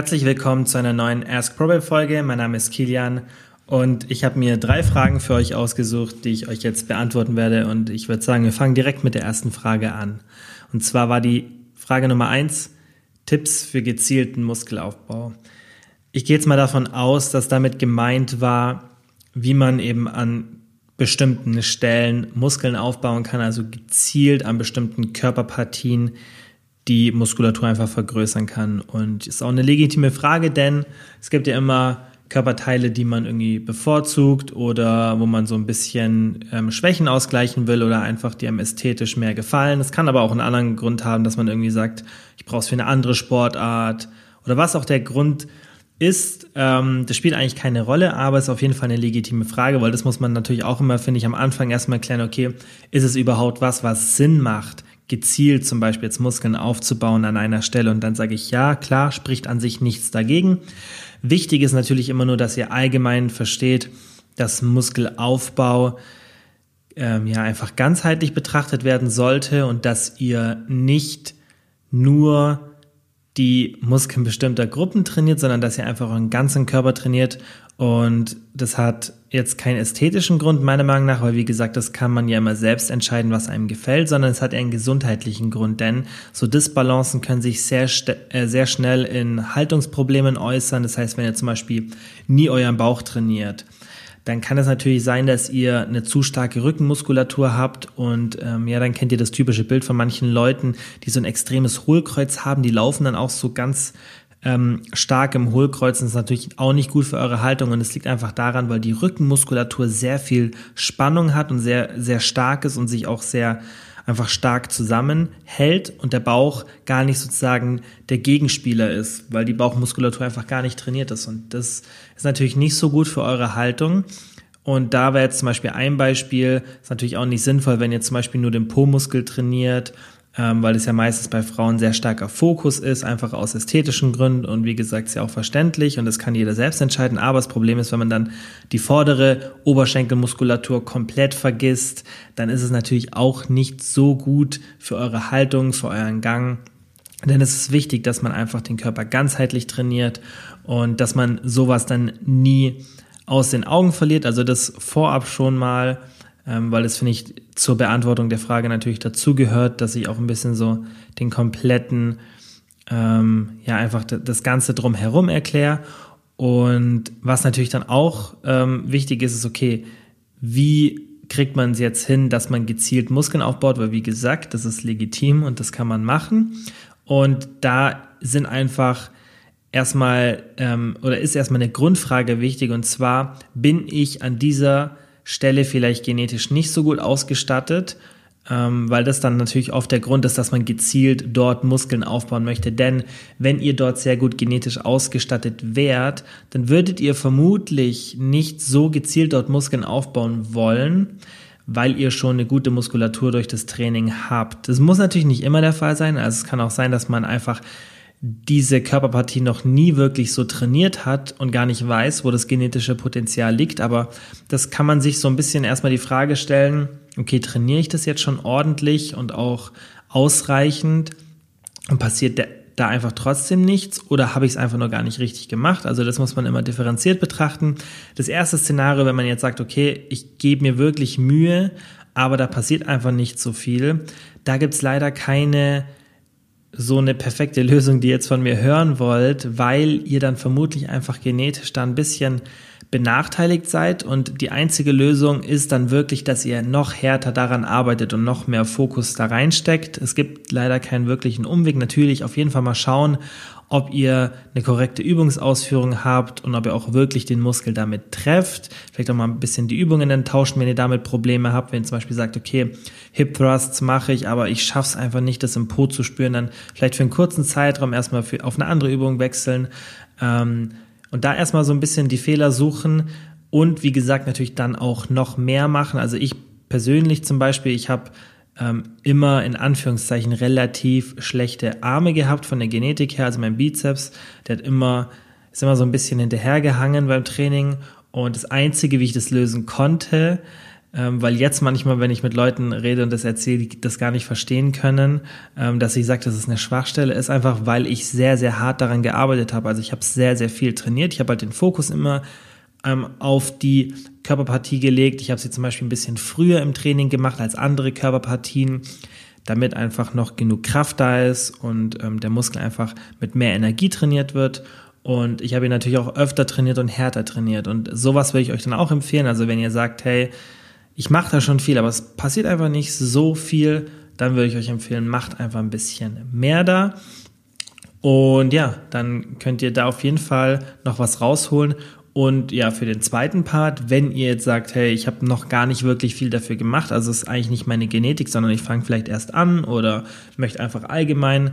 Herzlich willkommen zu einer neuen Ask Probable Folge. Mein Name ist Kilian und ich habe mir drei Fragen für euch ausgesucht, die ich euch jetzt beantworten werde. Und ich würde sagen, wir fangen direkt mit der ersten Frage an. Und zwar war die Frage Nummer eins, Tipps für gezielten Muskelaufbau. Ich gehe jetzt mal davon aus, dass damit gemeint war, wie man eben an bestimmten Stellen Muskeln aufbauen kann, also gezielt an bestimmten Körperpartien die Muskulatur einfach vergrößern kann. Und ist auch eine legitime Frage, denn es gibt ja immer Körperteile, die man irgendwie bevorzugt oder wo man so ein bisschen ähm, Schwächen ausgleichen will oder einfach die einem ästhetisch mehr gefallen. Es kann aber auch einen anderen Grund haben, dass man irgendwie sagt, ich brauche es für eine andere Sportart oder was auch der Grund ist, ähm, das spielt eigentlich keine Rolle, aber es ist auf jeden Fall eine legitime Frage, weil das muss man natürlich auch immer, finde ich, am Anfang erstmal klären, okay, ist es überhaupt was, was Sinn macht, gezielt zum Beispiel jetzt Muskeln aufzubauen an einer Stelle und dann sage ich, ja, klar, spricht an sich nichts dagegen. Wichtig ist natürlich immer nur, dass ihr allgemein versteht, dass Muskelaufbau ähm, ja einfach ganzheitlich betrachtet werden sollte und dass ihr nicht nur die Muskeln bestimmter Gruppen trainiert, sondern dass ihr einfach euren ganzen Körper trainiert. Und das hat jetzt keinen ästhetischen Grund, meiner Meinung nach, weil wie gesagt, das kann man ja immer selbst entscheiden, was einem gefällt, sondern es hat einen gesundheitlichen Grund, denn so Disbalancen können sich sehr, äh, sehr schnell in Haltungsproblemen äußern. Das heißt, wenn ihr zum Beispiel nie euren Bauch trainiert, dann kann es natürlich sein, dass ihr eine zu starke Rückenmuskulatur habt und ähm, ja, dann kennt ihr das typische Bild von manchen Leuten, die so ein extremes Hohlkreuz haben, die laufen dann auch so ganz ähm, stark im Hohlkreuz. Das ist natürlich auch nicht gut für eure Haltung und es liegt einfach daran, weil die Rückenmuskulatur sehr viel Spannung hat und sehr, sehr stark ist und sich auch sehr einfach stark zusammenhält und der Bauch gar nicht sozusagen der Gegenspieler ist, weil die Bauchmuskulatur einfach gar nicht trainiert ist. Und das ist natürlich nicht so gut für eure Haltung. Und da wäre jetzt zum Beispiel ein Beispiel, ist natürlich auch nicht sinnvoll, wenn ihr zum Beispiel nur den Po-Muskel trainiert ähm, weil es ja meistens bei Frauen sehr starker Fokus ist, einfach aus ästhetischen Gründen und wie gesagt, ist ja auch verständlich und das kann jeder selbst entscheiden, aber das Problem ist, wenn man dann die vordere Oberschenkelmuskulatur komplett vergisst, dann ist es natürlich auch nicht so gut für eure Haltung, für euren Gang, denn es ist wichtig, dass man einfach den Körper ganzheitlich trainiert und dass man sowas dann nie aus den Augen verliert, also das vorab schon mal weil es, finde ich, zur Beantwortung der Frage natürlich dazugehört, dass ich auch ein bisschen so den kompletten, ähm, ja, einfach das Ganze drumherum erkläre. Und was natürlich dann auch ähm, wichtig ist, ist, okay, wie kriegt man es jetzt hin, dass man gezielt Muskeln aufbaut, weil wie gesagt, das ist legitim und das kann man machen. Und da sind einfach erstmal ähm, oder ist erstmal eine Grundfrage wichtig und zwar bin ich an dieser Stelle vielleicht genetisch nicht so gut ausgestattet, ähm, weil das dann natürlich oft der Grund ist, dass man gezielt dort Muskeln aufbauen möchte. Denn wenn ihr dort sehr gut genetisch ausgestattet wärt, dann würdet ihr vermutlich nicht so gezielt dort Muskeln aufbauen wollen, weil ihr schon eine gute Muskulatur durch das Training habt. Das muss natürlich nicht immer der Fall sein. Also es kann auch sein, dass man einfach diese Körperpartie noch nie wirklich so trainiert hat und gar nicht weiß, wo das genetische Potenzial liegt. Aber das kann man sich so ein bisschen erstmal die Frage stellen, okay, trainiere ich das jetzt schon ordentlich und auch ausreichend und passiert da einfach trotzdem nichts oder habe ich es einfach nur gar nicht richtig gemacht? Also das muss man immer differenziert betrachten. Das erste Szenario, wenn man jetzt sagt, okay, ich gebe mir wirklich Mühe, aber da passiert einfach nicht so viel, da gibt es leider keine so eine perfekte Lösung, die ihr jetzt von mir hören wollt, weil ihr dann vermutlich einfach genetisch da ein bisschen benachteiligt seid und die einzige Lösung ist dann wirklich, dass ihr noch härter daran arbeitet und noch mehr Fokus da reinsteckt. Es gibt leider keinen wirklichen Umweg. Natürlich auf jeden Fall mal schauen, ob ihr eine korrekte Übungsausführung habt und ob ihr auch wirklich den Muskel damit trefft. Vielleicht auch mal ein bisschen die Übungen dann tauschen, wenn ihr damit Probleme habt. Wenn ihr zum Beispiel sagt, okay, Hip Thrusts mache ich, aber ich schaff's einfach nicht, das im Po zu spüren, dann vielleicht für einen kurzen Zeitraum erstmal für, auf eine andere Übung wechseln. Ähm, und da erstmal so ein bisschen die Fehler suchen und wie gesagt natürlich dann auch noch mehr machen. Also ich persönlich zum Beispiel, ich habe ähm, immer in Anführungszeichen relativ schlechte Arme gehabt von der Genetik her. Also mein Bizeps, der hat immer, ist immer so ein bisschen hinterhergehangen beim Training. Und das Einzige, wie ich das lösen konnte, ähm, weil jetzt manchmal, wenn ich mit Leuten rede und das erzähle, die das gar nicht verstehen können, ähm, dass ich sage, das ist eine Schwachstelle, ist einfach, weil ich sehr, sehr hart daran gearbeitet habe. Also ich habe sehr, sehr viel trainiert. Ich habe halt den Fokus immer auf die Körperpartie gelegt. Ich habe sie zum Beispiel ein bisschen früher im Training gemacht als andere Körperpartien, damit einfach noch genug Kraft da ist und ähm, der Muskel einfach mit mehr Energie trainiert wird. Und ich habe ihn natürlich auch öfter trainiert und härter trainiert. Und sowas würde ich euch dann auch empfehlen. Also wenn ihr sagt, hey, ich mache da schon viel, aber es passiert einfach nicht so viel, dann würde ich euch empfehlen, macht einfach ein bisschen mehr da. Und ja, dann könnt ihr da auf jeden Fall noch was rausholen. Und ja, für den zweiten Part, wenn ihr jetzt sagt, hey, ich habe noch gar nicht wirklich viel dafür gemacht, also es ist eigentlich nicht meine Genetik, sondern ich fange vielleicht erst an oder möchte einfach allgemein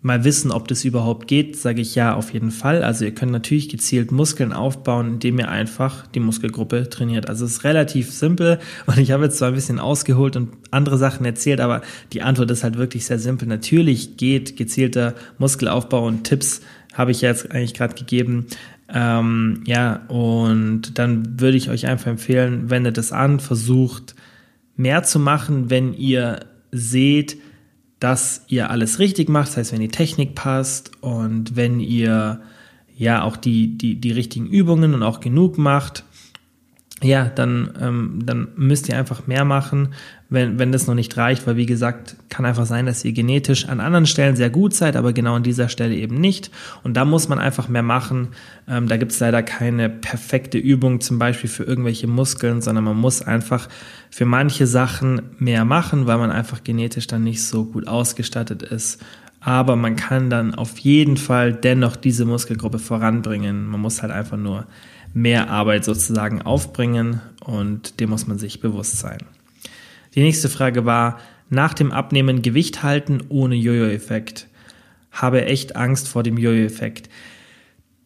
mal wissen, ob das überhaupt geht, sage ich ja auf jeden Fall. Also ihr könnt natürlich gezielt Muskeln aufbauen, indem ihr einfach die Muskelgruppe trainiert. Also es ist relativ simpel und ich habe jetzt zwar ein bisschen ausgeholt und andere Sachen erzählt, aber die Antwort ist halt wirklich sehr simpel. Natürlich geht gezielter Muskelaufbau und Tipps habe ich jetzt eigentlich gerade gegeben. Ähm, ja, und dann würde ich euch einfach empfehlen, wendet es an, versucht mehr zu machen, wenn ihr seht, dass ihr alles richtig macht, das heißt, wenn die Technik passt und wenn ihr ja auch die, die, die richtigen Übungen und auch genug macht, ja, dann, ähm, dann müsst ihr einfach mehr machen, wenn, wenn das noch nicht reicht, weil wie gesagt, kann einfach sein, dass ihr genetisch an anderen Stellen sehr gut seid, aber genau an dieser Stelle eben nicht. Und da muss man einfach mehr machen. Ähm, da gibt es leider keine perfekte Übung, zum Beispiel für irgendwelche Muskeln, sondern man muss einfach für manche Sachen mehr machen, weil man einfach genetisch dann nicht so gut ausgestattet ist. Aber man kann dann auf jeden Fall dennoch diese Muskelgruppe voranbringen. Man muss halt einfach nur mehr Arbeit sozusagen aufbringen und dem muss man sich bewusst sein. Die nächste Frage war, nach dem Abnehmen Gewicht halten ohne Jojo-Effekt. Habe echt Angst vor dem Jojo-Effekt.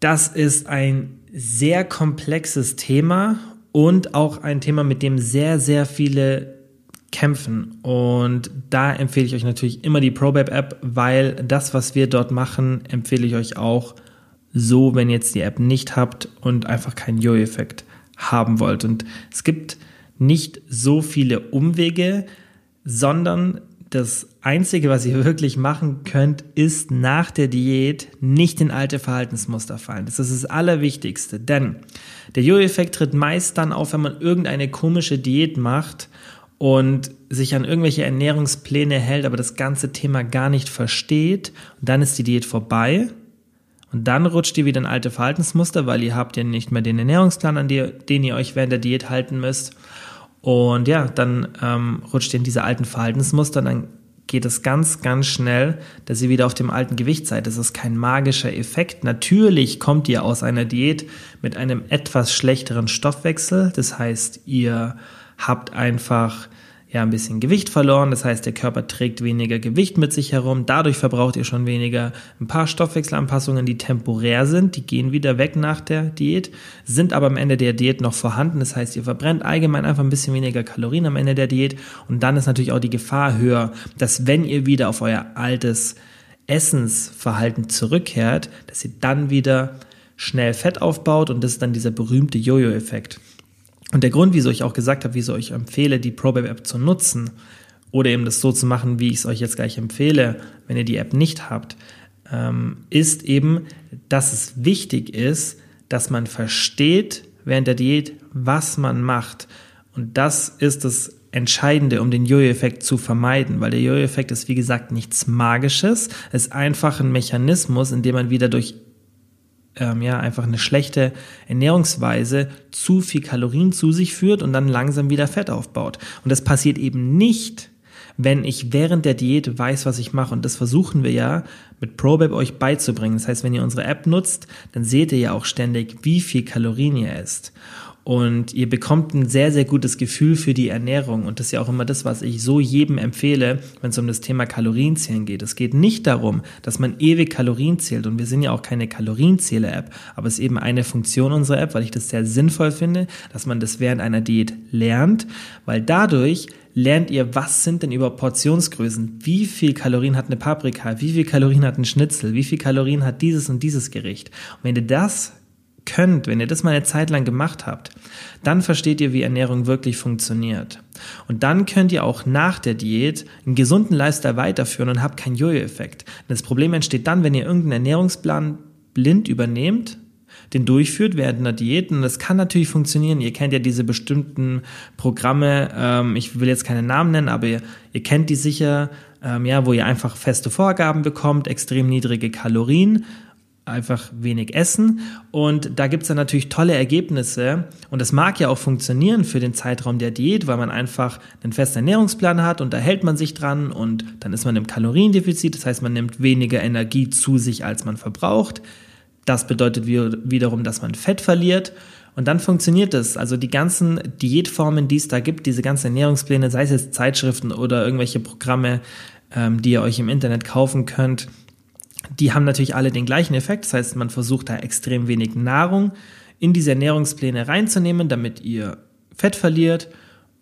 Das ist ein sehr komplexes Thema und auch ein Thema, mit dem sehr, sehr viele kämpfen. Und da empfehle ich euch natürlich immer die ProBab App, weil das, was wir dort machen, empfehle ich euch auch so, wenn ihr jetzt die App nicht habt und einfach keinen Yo-Effekt haben wollt. Und es gibt nicht so viele Umwege, sondern das Einzige, was ihr wirklich machen könnt, ist nach der Diät nicht in alte Verhaltensmuster fallen. Das ist das Allerwichtigste, denn der Jojo-Effekt tritt meist dann auf, wenn man irgendeine komische Diät macht und sich an irgendwelche Ernährungspläne hält, aber das ganze Thema gar nicht versteht. Und dann ist die Diät vorbei und dann rutscht ihr wieder in alte Verhaltensmuster, weil ihr habt ja nicht mehr den Ernährungsplan, an den ihr euch während der Diät halten müsst. Und ja, dann ähm, rutscht ihr in diese alten Verhaltensmuster, dann geht es ganz, ganz schnell, dass ihr wieder auf dem alten Gewicht seid. Das ist kein magischer Effekt. Natürlich kommt ihr aus einer Diät mit einem etwas schlechteren Stoffwechsel. Das heißt, ihr habt einfach ja ein bisschen Gewicht verloren. Das heißt, der Körper trägt weniger Gewicht mit sich herum. Dadurch verbraucht ihr schon weniger. Ein paar Stoffwechselanpassungen, die temporär sind, die gehen wieder weg nach der Diät, sind aber am Ende der Diät noch vorhanden. Das heißt, ihr verbrennt allgemein einfach ein bisschen weniger Kalorien am Ende der Diät. Und dann ist natürlich auch die Gefahr höher, dass wenn ihr wieder auf euer altes Essensverhalten zurückkehrt, dass ihr dann wieder schnell Fett aufbaut und das ist dann dieser berühmte Jojo-Effekt. Und der Grund, wieso ich auch gesagt habe, wieso ich empfehle, die ProBab App zu nutzen oder eben das so zu machen, wie ich es euch jetzt gleich empfehle, wenn ihr die App nicht habt, ähm, ist eben, dass es wichtig ist, dass man versteht während der Diät, was man macht. Und das ist das Entscheidende, um den Jojo-Effekt zu vermeiden, weil der Jojo-Effekt ist, wie gesagt, nichts Magisches, es ist einfach ein Mechanismus, in dem man wieder durch ähm, ja, einfach eine schlechte Ernährungsweise zu viel Kalorien zu sich führt und dann langsam wieder Fett aufbaut. Und das passiert eben nicht, wenn ich während der Diät weiß, was ich mache. Und das versuchen wir ja mit ProBab euch beizubringen. Das heißt, wenn ihr unsere App nutzt, dann seht ihr ja auch ständig, wie viel Kalorien ihr esst. Und ihr bekommt ein sehr, sehr gutes Gefühl für die Ernährung. Und das ist ja auch immer das, was ich so jedem empfehle, wenn es um das Thema Kalorienzählen geht. Es geht nicht darum, dass man ewig Kalorien zählt. Und wir sind ja auch keine Kalorienzähler-App. Aber es ist eben eine Funktion unserer App, weil ich das sehr sinnvoll finde, dass man das während einer Diät lernt. Weil dadurch lernt ihr, was sind denn über Portionsgrößen? Wie viel Kalorien hat eine Paprika? Wie viel Kalorien hat ein Schnitzel? Wie viel Kalorien hat dieses und dieses Gericht? Und wenn ihr das könnt, wenn ihr das mal eine Zeit lang gemacht habt, dann versteht ihr, wie Ernährung wirklich funktioniert. Und dann könnt ihr auch nach der Diät einen gesunden Lifestyle weiterführen und habt keinen Jojo-Effekt. Das Problem entsteht dann, wenn ihr irgendeinen Ernährungsplan blind übernehmt, den durchführt während einer Diät. Und das kann natürlich funktionieren. Ihr kennt ja diese bestimmten Programme. Ähm, ich will jetzt keine Namen nennen, aber ihr, ihr kennt die sicher, ähm, ja, wo ihr einfach feste Vorgaben bekommt, extrem niedrige Kalorien einfach wenig essen. Und da gibt's dann natürlich tolle Ergebnisse. Und das mag ja auch funktionieren für den Zeitraum der Diät, weil man einfach einen festen Ernährungsplan hat und da hält man sich dran und dann ist man im Kaloriendefizit. Das heißt, man nimmt weniger Energie zu sich, als man verbraucht. Das bedeutet wiederum, dass man Fett verliert. Und dann funktioniert es. Also die ganzen Diätformen, die es da gibt, diese ganzen Ernährungspläne, sei es jetzt Zeitschriften oder irgendwelche Programme, ähm, die ihr euch im Internet kaufen könnt, die haben natürlich alle den gleichen Effekt. Das heißt, man versucht da extrem wenig Nahrung in diese Ernährungspläne reinzunehmen, damit ihr Fett verliert.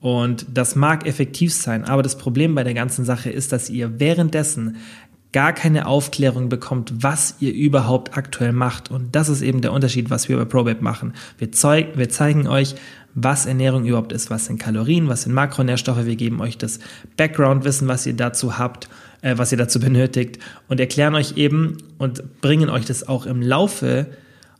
Und das mag effektiv sein, aber das Problem bei der ganzen Sache ist, dass ihr währenddessen gar keine Aufklärung bekommt, was ihr überhaupt aktuell macht. Und das ist eben der Unterschied, was wir bei ProBab machen. Wir, zeig, wir zeigen euch, was Ernährung überhaupt ist, was sind Kalorien, was sind Makronährstoffe. Wir geben euch das Background-Wissen, was ihr dazu habt äh, was ihr dazu benötigt und erklären euch eben und bringen euch das auch im Laufe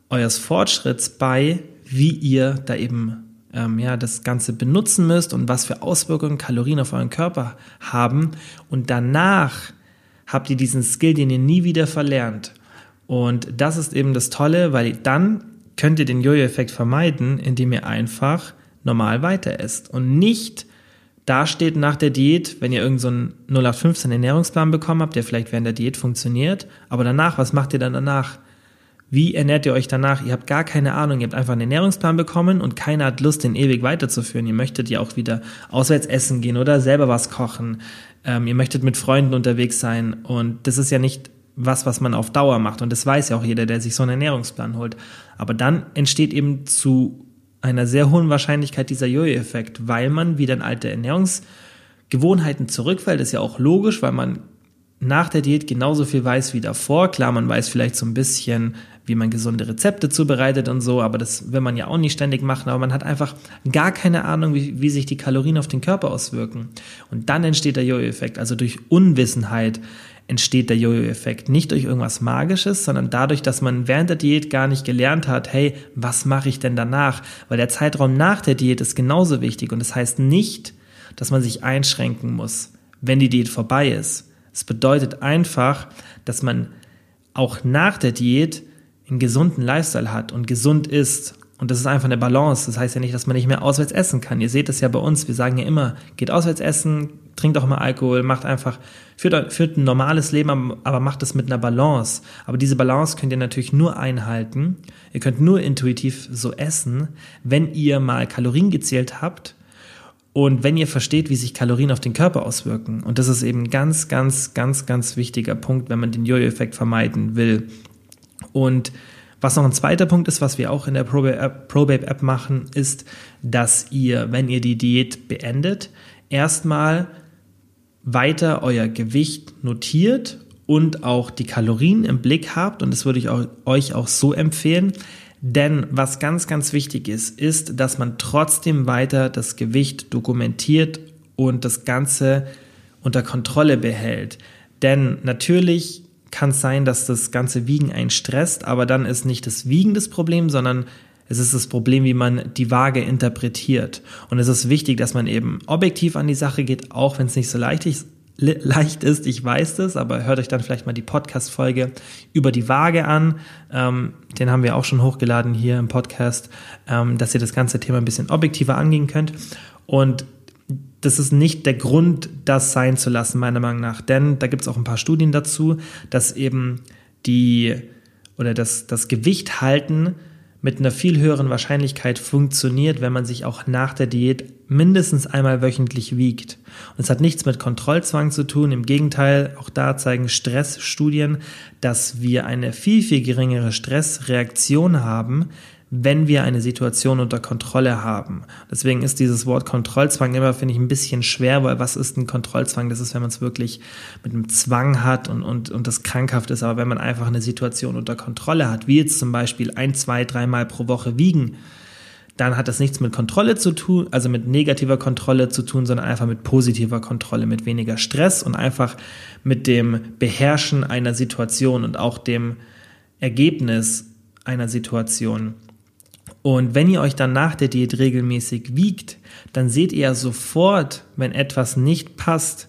eures Fortschritts bei, wie ihr da eben ähm, ja, das Ganze benutzen müsst und was für Auswirkungen Kalorien auf euren Körper haben. Und danach habt ihr diesen Skill, den ihr nie wieder verlernt. Und das ist eben das Tolle, weil dann könnt ihr den Jojo-Effekt vermeiden, indem ihr einfach normal weiter esst und nicht da steht nach der Diät, wenn ihr irgendeinen so 0815 Ernährungsplan bekommen habt, der vielleicht während der Diät funktioniert, aber danach, was macht ihr dann danach? Wie ernährt ihr euch danach? Ihr habt gar keine Ahnung. Ihr habt einfach einen Ernährungsplan bekommen und keiner hat Lust, den ewig weiterzuführen. Ihr möchtet ja auch wieder auswärts essen gehen oder selber was kochen. Ähm, ihr möchtet mit Freunden unterwegs sein. Und das ist ja nicht was, was man auf Dauer macht. Und das weiß ja auch jeder, der sich so einen Ernährungsplan holt. Aber dann entsteht eben zu einer sehr hohen Wahrscheinlichkeit dieser Jojo-Effekt, weil man wieder in alte Ernährungsgewohnheiten zurückfällt. Das ist ja auch logisch, weil man nach der Diät genauso viel weiß wie davor. Klar, man weiß vielleicht so ein bisschen, wie man gesunde Rezepte zubereitet und so, aber das will man ja auch nicht ständig machen, aber man hat einfach gar keine Ahnung, wie, wie sich die Kalorien auf den Körper auswirken. Und dann entsteht der Jojo-Effekt, also durch Unwissenheit entsteht der Jojo-Effekt. Nicht durch irgendwas Magisches, sondern dadurch, dass man während der Diät gar nicht gelernt hat, hey, was mache ich denn danach? Weil der Zeitraum nach der Diät ist genauso wichtig und das heißt nicht, dass man sich einschränken muss, wenn die Diät vorbei ist. Es bedeutet einfach, dass man auch nach der Diät einen gesunden Lifestyle hat und gesund ist. Und das ist einfach eine Balance. Das heißt ja nicht, dass man nicht mehr auswärts essen kann. Ihr seht das ja bei uns. Wir sagen ja immer, geht auswärts essen, trinkt auch mal Alkohol, macht einfach, führt, führt ein normales Leben, aber macht es mit einer Balance. Aber diese Balance könnt ihr natürlich nur einhalten. Ihr könnt nur intuitiv so essen, wenn ihr mal Kalorien gezählt habt und wenn ihr versteht, wie sich Kalorien auf den Körper auswirken. Und das ist eben ein ganz, ganz, ganz, ganz wichtiger Punkt, wenn man den Jojo-Effekt vermeiden will. Und was noch ein zweiter Punkt ist, was wir auch in der Probabe-App machen, ist, dass ihr, wenn ihr die Diät beendet, erstmal weiter euer Gewicht notiert und auch die Kalorien im Blick habt. Und das würde ich euch auch so empfehlen. Denn was ganz, ganz wichtig ist, ist, dass man trotzdem weiter das Gewicht dokumentiert und das Ganze unter Kontrolle behält. Denn natürlich kann es sein, dass das ganze Wiegen einen stresst, aber dann ist nicht das Wiegen das Problem, sondern es ist das Problem, wie man die Waage interpretiert. Und es ist wichtig, dass man eben objektiv an die Sache geht, auch wenn es nicht so leicht ist. Leicht ist, ich weiß das, aber hört euch dann vielleicht mal die Podcast-Folge über die Waage an. Ähm, den haben wir auch schon hochgeladen hier im Podcast, ähm, dass ihr das ganze Thema ein bisschen objektiver angehen könnt. Und das ist nicht der Grund, das sein zu lassen, meiner Meinung nach. Denn da gibt es auch ein paar Studien dazu, dass eben die oder das, das Gewicht halten mit einer viel höheren Wahrscheinlichkeit funktioniert, wenn man sich auch nach der Diät mindestens einmal wöchentlich wiegt. Und es hat nichts mit Kontrollzwang zu tun. Im Gegenteil, auch da zeigen Stressstudien, dass wir eine viel, viel geringere Stressreaktion haben, wenn wir eine Situation unter Kontrolle haben. Deswegen ist dieses Wort Kontrollzwang immer, finde ich, ein bisschen schwer, weil was ist ein Kontrollzwang? Das ist, wenn man es wirklich mit einem Zwang hat und, und, und das krankhaft ist. Aber wenn man einfach eine Situation unter Kontrolle hat, wie jetzt zum Beispiel ein, zwei, dreimal pro Woche wiegen, dann hat das nichts mit Kontrolle zu tun, also mit negativer Kontrolle zu tun, sondern einfach mit positiver Kontrolle, mit weniger Stress und einfach mit dem Beherrschen einer Situation und auch dem Ergebnis einer Situation. Und wenn ihr euch dann nach der Diät regelmäßig wiegt, dann seht ihr sofort, wenn etwas nicht passt.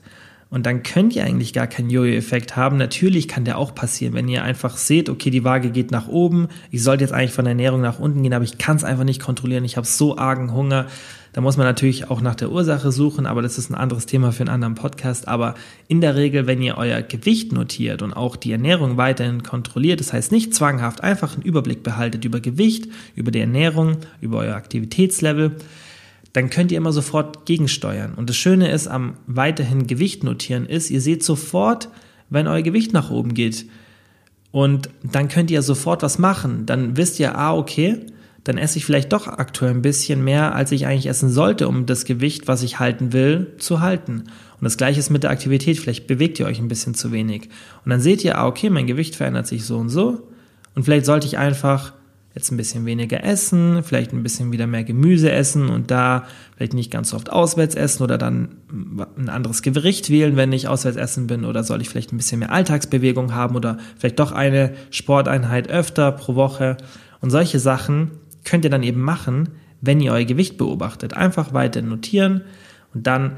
Und dann könnt ihr eigentlich gar keinen Jojo-Effekt haben. Natürlich kann der auch passieren, wenn ihr einfach seht, okay, die Waage geht nach oben, ich sollte jetzt eigentlich von der Ernährung nach unten gehen, aber ich kann es einfach nicht kontrollieren, ich habe so argen Hunger, da muss man natürlich auch nach der Ursache suchen, aber das ist ein anderes Thema für einen anderen Podcast. Aber in der Regel, wenn ihr euer Gewicht notiert und auch die Ernährung weiterhin kontrolliert, das heißt nicht zwanghaft, einfach einen Überblick behaltet über Gewicht, über die Ernährung, über euer Aktivitätslevel, dann könnt ihr immer sofort gegensteuern. Und das Schöne ist am weiterhin Gewicht notieren ist, ihr seht sofort, wenn euer Gewicht nach oben geht. Und dann könnt ihr sofort was machen. Dann wisst ihr, ah, okay, dann esse ich vielleicht doch aktuell ein bisschen mehr, als ich eigentlich essen sollte, um das Gewicht, was ich halten will, zu halten. Und das gleiche ist mit der Aktivität. Vielleicht bewegt ihr euch ein bisschen zu wenig. Und dann seht ihr, ah, okay, mein Gewicht verändert sich so und so. Und vielleicht sollte ich einfach jetzt ein bisschen weniger essen, vielleicht ein bisschen wieder mehr Gemüse essen und da vielleicht nicht ganz so oft auswärts essen oder dann ein anderes Gericht wählen, wenn ich auswärts essen bin oder soll ich vielleicht ein bisschen mehr Alltagsbewegung haben oder vielleicht doch eine Sporteinheit öfter pro Woche und solche Sachen könnt ihr dann eben machen, wenn ihr euer Gewicht beobachtet. Einfach weiter notieren und dann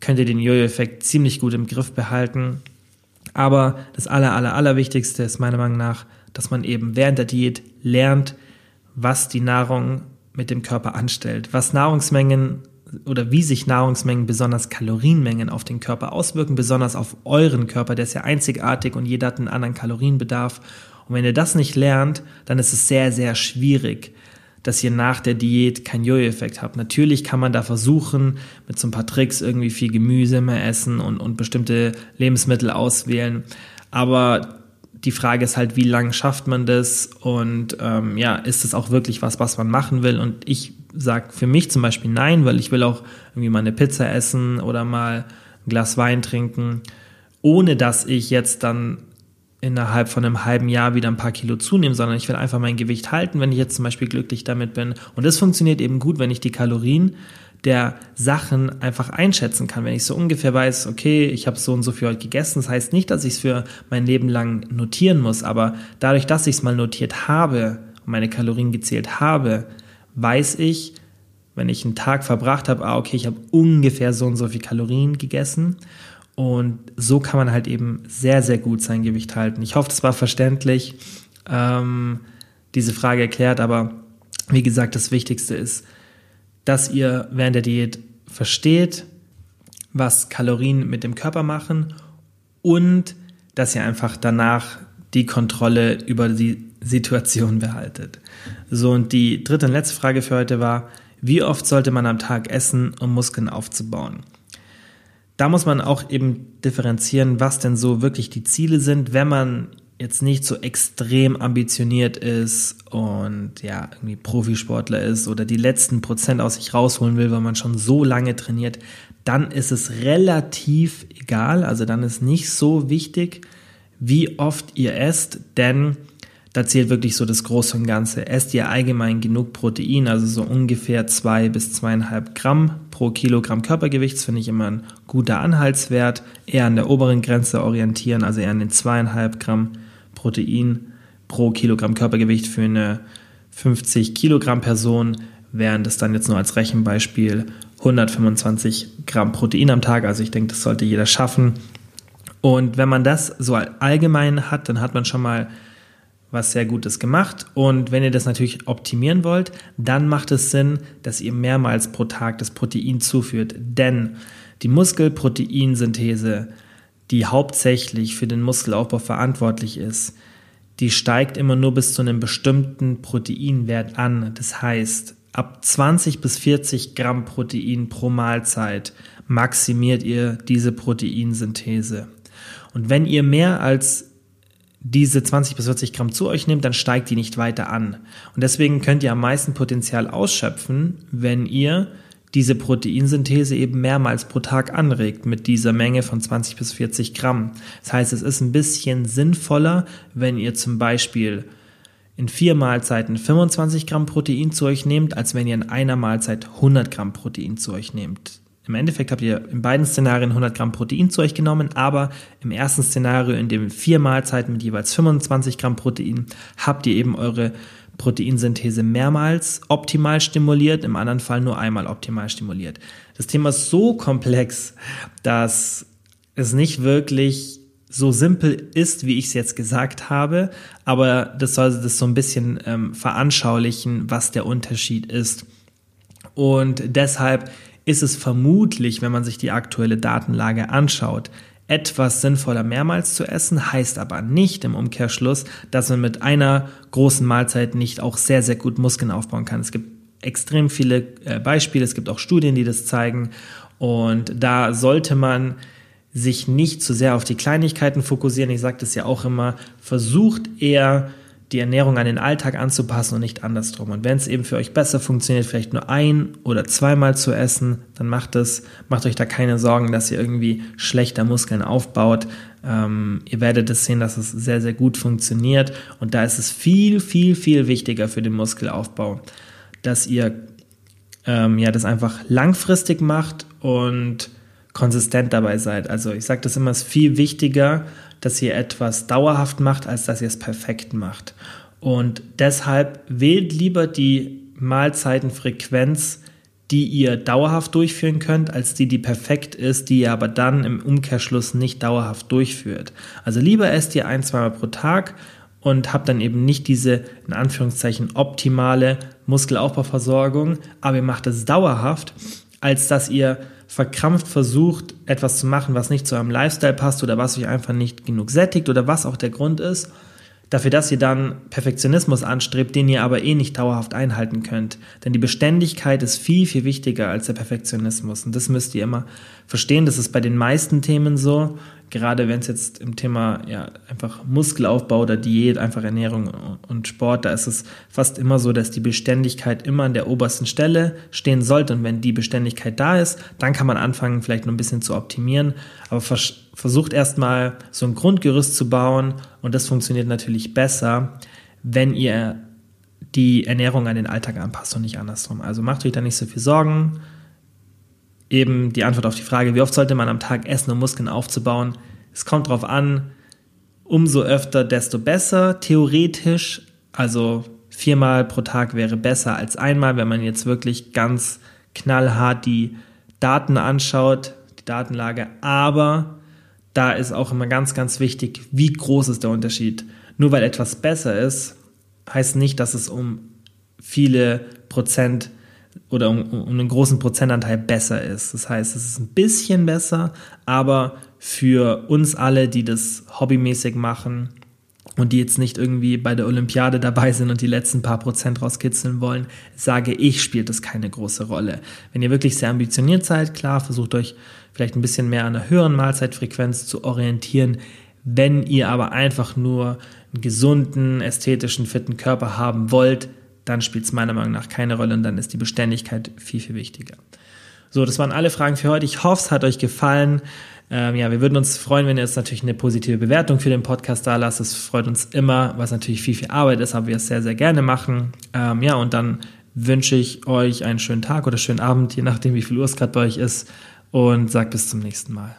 könnt ihr den Jojo-Effekt ziemlich gut im Griff behalten. Aber das aller, aller, allerwichtigste ist meiner Meinung nach, dass man eben während der Diät lernt, was die Nahrung mit dem Körper anstellt, was Nahrungsmengen oder wie sich Nahrungsmengen, besonders Kalorienmengen auf den Körper auswirken, besonders auf euren Körper, der ist ja einzigartig und jeder hat einen anderen Kalorienbedarf. Und wenn ihr das nicht lernt, dann ist es sehr, sehr schwierig, dass ihr nach der Diät keinen Jojo-Effekt habt. Natürlich kann man da versuchen, mit so ein paar Tricks irgendwie viel Gemüse mehr essen und, und bestimmte Lebensmittel auswählen. Aber die Frage ist halt, wie lange schafft man das und ähm, ja, ist es auch wirklich was, was man machen will? Und ich sage für mich zum Beispiel nein, weil ich will auch irgendwie mal eine Pizza essen oder mal ein Glas Wein trinken, ohne dass ich jetzt dann innerhalb von einem halben Jahr wieder ein paar Kilo zunehmen, sondern ich will einfach mein Gewicht halten, wenn ich jetzt zum Beispiel glücklich damit bin. Und das funktioniert eben gut, wenn ich die Kalorien der Sachen einfach einschätzen kann. Wenn ich so ungefähr weiß, okay, ich habe so und so viel heute gegessen, das heißt nicht, dass ich es für mein Leben lang notieren muss, aber dadurch, dass ich es mal notiert habe und meine Kalorien gezählt habe, weiß ich, wenn ich einen Tag verbracht habe, ah, okay, ich habe ungefähr so und so viel Kalorien gegessen und so kann man halt eben sehr, sehr gut sein Gewicht halten. Ich hoffe, das war verständlich, ähm, diese Frage erklärt, aber wie gesagt, das Wichtigste ist, dass ihr während der Diät versteht, was Kalorien mit dem Körper machen und dass ihr einfach danach die Kontrolle über die Situation behaltet. So, und die dritte und letzte Frage für heute war, wie oft sollte man am Tag essen, um Muskeln aufzubauen? Da muss man auch eben differenzieren, was denn so wirklich die Ziele sind, wenn man jetzt nicht so extrem ambitioniert ist und ja, irgendwie Profisportler ist oder die letzten Prozent aus sich rausholen will, weil man schon so lange trainiert, dann ist es relativ egal, also dann ist nicht so wichtig, wie oft ihr esst, denn da zählt wirklich so das Große und Ganze. Esst ihr allgemein genug Protein, also so ungefähr zwei bis zweieinhalb Gramm pro Kilogramm Körpergewicht, das finde ich immer ein guter Anhaltswert. Eher an der oberen Grenze orientieren, also eher an den zweieinhalb Gramm Protein pro Kilogramm Körpergewicht für eine 50 Kilogramm Person, während es dann jetzt nur als Rechenbeispiel 125 Gramm Protein am Tag. Also ich denke, das sollte jeder schaffen. Und wenn man das so allgemein hat, dann hat man schon mal was sehr Gutes gemacht. Und wenn ihr das natürlich optimieren wollt, dann macht es Sinn, dass ihr mehrmals pro Tag das Protein zuführt. Denn die Muskelproteinsynthese, die hauptsächlich für den Muskelaufbau verantwortlich ist, die steigt immer nur bis zu einem bestimmten Proteinwert an. Das heißt, ab 20 bis 40 Gramm Protein pro Mahlzeit maximiert ihr diese Proteinsynthese. Und wenn ihr mehr als diese 20 bis 40 Gramm zu euch nehmt, dann steigt die nicht weiter an. Und deswegen könnt ihr am meisten Potenzial ausschöpfen, wenn ihr diese Proteinsynthese eben mehrmals pro Tag anregt mit dieser Menge von 20 bis 40 Gramm. Das heißt, es ist ein bisschen sinnvoller, wenn ihr zum Beispiel in vier Mahlzeiten 25 Gramm Protein zu euch nehmt, als wenn ihr in einer Mahlzeit 100 Gramm Protein zu euch nehmt. Im Endeffekt habt ihr in beiden Szenarien 100 Gramm Protein zu euch genommen, aber im ersten Szenario, in dem vier Mahlzeiten mit jeweils 25 Gramm Protein, habt ihr eben eure Proteinsynthese mehrmals optimal stimuliert, im anderen Fall nur einmal optimal stimuliert. Das Thema ist so komplex, dass es nicht wirklich so simpel ist, wie ich es jetzt gesagt habe, aber das soll das so ein bisschen ähm, veranschaulichen, was der Unterschied ist. Und deshalb ist es vermutlich, wenn man sich die aktuelle Datenlage anschaut, etwas sinnvoller mehrmals zu essen, heißt aber nicht im Umkehrschluss, dass man mit einer großen Mahlzeit nicht auch sehr, sehr gut Muskeln aufbauen kann. Es gibt extrem viele äh, Beispiele, es gibt auch Studien, die das zeigen und da sollte man sich nicht zu sehr auf die Kleinigkeiten fokussieren. Ich sage das ja auch immer, versucht eher die Ernährung an den Alltag anzupassen und nicht andersrum. Und wenn es eben für euch besser funktioniert, vielleicht nur ein oder zweimal zu essen, dann macht es, macht euch da keine Sorgen, dass ihr irgendwie schlechter Muskeln aufbaut. Ähm, ihr werdet es sehen, dass es sehr, sehr gut funktioniert. Und da ist es viel, viel, viel wichtiger für den Muskelaufbau, dass ihr ähm, ja das einfach langfristig macht und konsistent dabei seid. Also ich sage das immer, es ist viel wichtiger, dass ihr etwas dauerhaft macht, als dass ihr es perfekt macht. Und deshalb wählt lieber die Mahlzeitenfrequenz, die ihr dauerhaft durchführen könnt, als die, die perfekt ist, die ihr aber dann im Umkehrschluss nicht dauerhaft durchführt. Also lieber esst ihr ein, zweimal pro Tag und habt dann eben nicht diese, in Anführungszeichen, optimale Muskelaufbauversorgung, aber ihr macht es dauerhaft, als dass ihr verkrampft versucht, etwas zu machen, was nicht zu eurem Lifestyle passt oder was euch einfach nicht genug sättigt oder was auch der Grund ist, dafür, dass ihr dann Perfektionismus anstrebt, den ihr aber eh nicht dauerhaft einhalten könnt. Denn die Beständigkeit ist viel, viel wichtiger als der Perfektionismus. Und das müsst ihr immer verstehen. Das ist bei den meisten Themen so gerade wenn es jetzt im Thema ja einfach Muskelaufbau oder Diät, einfach Ernährung und Sport, da ist es fast immer so, dass die Beständigkeit immer an der obersten Stelle stehen sollte. Und wenn die Beständigkeit da ist, dann kann man anfangen, vielleicht noch ein bisschen zu optimieren. Aber versucht erstmal so ein Grundgerüst zu bauen und das funktioniert natürlich besser, wenn ihr die Ernährung an den Alltag anpasst und nicht andersrum. Also macht euch da nicht so viel Sorgen eben die Antwort auf die Frage, wie oft sollte man am Tag essen, um Muskeln aufzubauen. Es kommt darauf an, umso öfter, desto besser, theoretisch. Also viermal pro Tag wäre besser als einmal, wenn man jetzt wirklich ganz knallhart die Daten anschaut, die Datenlage. Aber da ist auch immer ganz, ganz wichtig, wie groß ist der Unterschied. Nur weil etwas besser ist, heißt nicht, dass es um viele Prozent oder um, um einen großen Prozentanteil besser ist. Das heißt, es ist ein bisschen besser, aber für uns alle, die das hobbymäßig machen und die jetzt nicht irgendwie bei der Olympiade dabei sind und die letzten paar Prozent rauskitzeln wollen, sage ich, spielt das keine große Rolle. Wenn ihr wirklich sehr ambitioniert seid, klar, versucht euch vielleicht ein bisschen mehr an einer höheren Mahlzeitfrequenz zu orientieren. Wenn ihr aber einfach nur einen gesunden, ästhetischen, fitten Körper haben wollt, dann spielt es meiner Meinung nach keine Rolle und dann ist die Beständigkeit viel, viel wichtiger. So, das waren alle Fragen für heute. Ich hoffe, es hat euch gefallen. Ähm, ja, wir würden uns freuen, wenn ihr jetzt natürlich eine positive Bewertung für den Podcast da lasst. Es freut uns immer, was natürlich viel, viel Arbeit ist, aber wir es sehr, sehr gerne machen. Ähm, ja, und dann wünsche ich euch einen schönen Tag oder schönen Abend, je nachdem, wie viel Uhr es gerade bei euch ist und sage bis zum nächsten Mal.